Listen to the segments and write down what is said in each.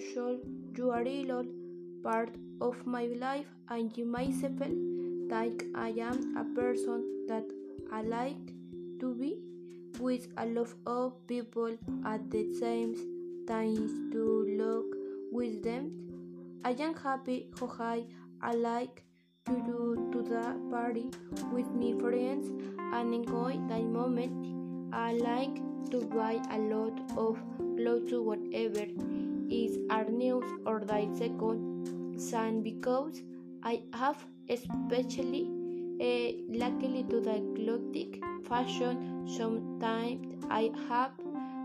little part of my life and you myself that I am a person that I like to be with a lot of people at the same time to look with them. I am happy how I, I like to do to the party with my friends and enjoy that moment. I like to buy a lot of clothes to whatever is our news or the second sun because I have especially uh, luckily to the clothing fashion sometimes I have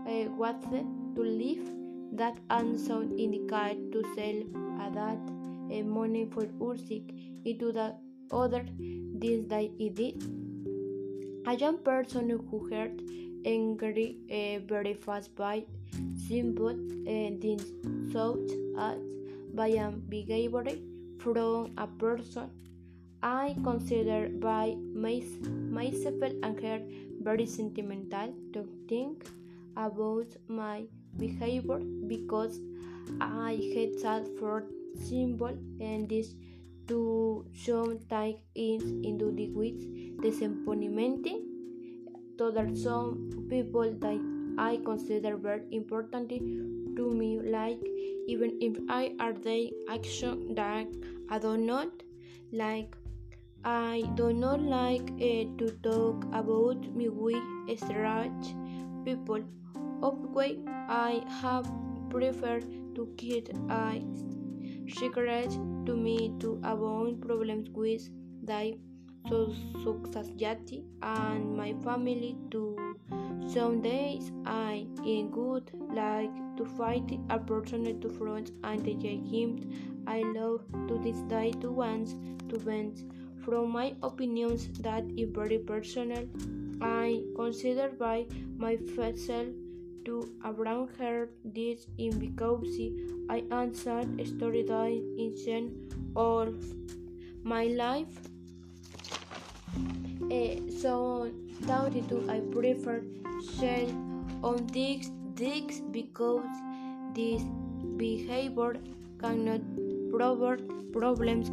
uh, what to live that some indicate to sell a that uh, money for music into the other this that it did. A young person who heard angry uh, very fast by simple uh, things such as by a behavior from a person I consider by myself and her very sentimental to think about my behavior because I had sad for simple and this to sometimes is into the with disappointment. To some people that I consider very important to me like even if I are the action that I do not like I do not like uh, to talk about me with strange people. Of way I have preferred to keep a secret to me to avoid problems with the society and my family too. Some days I in good like to fight a person to front and the him I love to this day to once to vent from my opinions that is very personal. I consider by my myself to Abraham heard this in because I answered storytelling in all my life. Uh, so that I prefer share on these things because this behavior cannot provide problems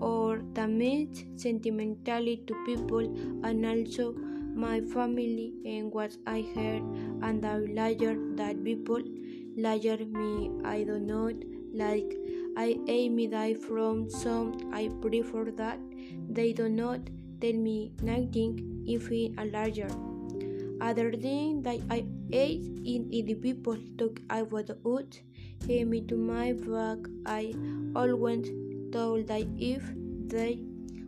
or damage sentimentally to people and also my family and what I heard and I liar that people liar me. I do not like I aim die from some. I prefer that they do not tell me nothing if in a larger. Other thing that I ate in the people talk I was out me to my back I always told that if they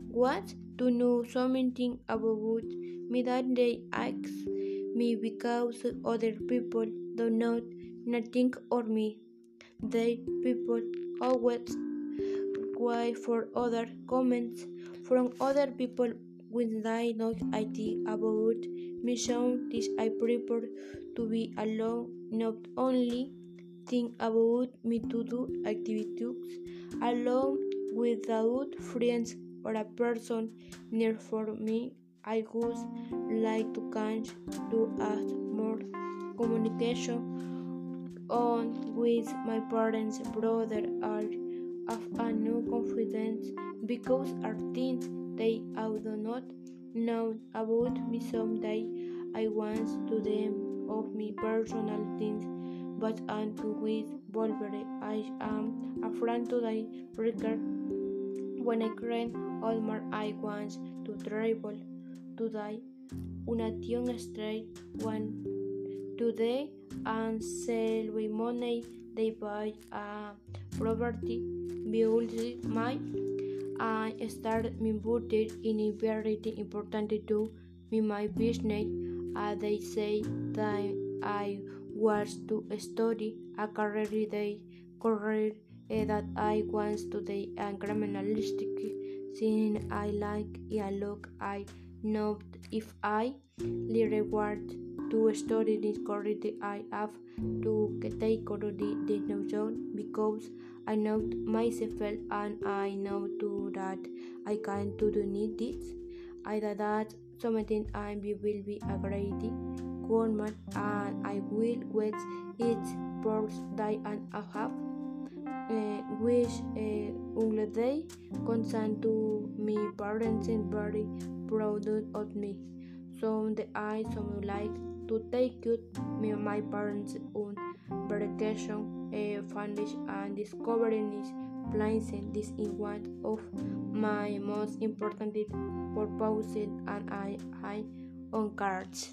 want to know something about me that they ask me because other people do not know nothing or me. They people always wait for other comments from other people when they know idea about me so this I prefer to be alone not only think about me to do activities alone without friends or a person near for me. I would like to catch to add more communication on with my parents, brother, or of a new confidence because are things they all do not know about me someday. I want to them of my personal things but and to with Wolverine. I am a friend today record when I create all my I want to travel today. Una tion straight one today and sell with money they buy a property build my I start my budget in a very important to me my business. Uh, they say that I was to study a career. They career uh, that I want to be a criminalistic since I like a look I know if I reward to study this career I have to take the notion because I know myself and I know too that I can do need this. Either that something I will be a great government and I will wait it for day and a half. Uh, wish a uh, day concerned to my parents and very proud of me. So the I so like to take you my parents on vacation, uh, finish and discovering this and this is one of my most important purposes and I, I on cards.